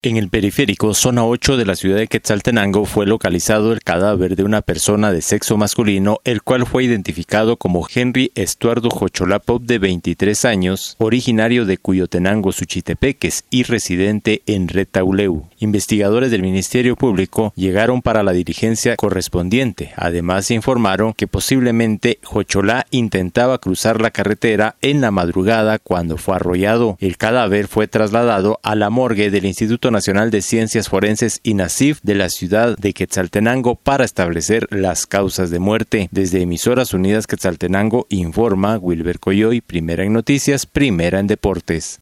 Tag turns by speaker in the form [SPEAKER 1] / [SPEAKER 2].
[SPEAKER 1] En el periférico, zona 8 de la ciudad de Quetzaltenango, fue localizado el cadáver de una persona de sexo masculino, el cual fue identificado como Henry Estuardo Jocholapop, de 23 años, originario de Cuyotenango, Suchitepeques y residente en Retauleu. Investigadores del Ministerio Público llegaron para la diligencia correspondiente. Además, informaron que posiblemente Jocholá intentaba cruzar la carretera en la madrugada cuando fue arrollado. El cadáver fue trasladado a la morgue del Instituto Nacional de Ciencias Forenses INACIF de la ciudad de Quetzaltenango para establecer las causas de muerte. Desde Emisoras Unidas Quetzaltenango informa Wilber Coyoy, primera en noticias, primera en deportes.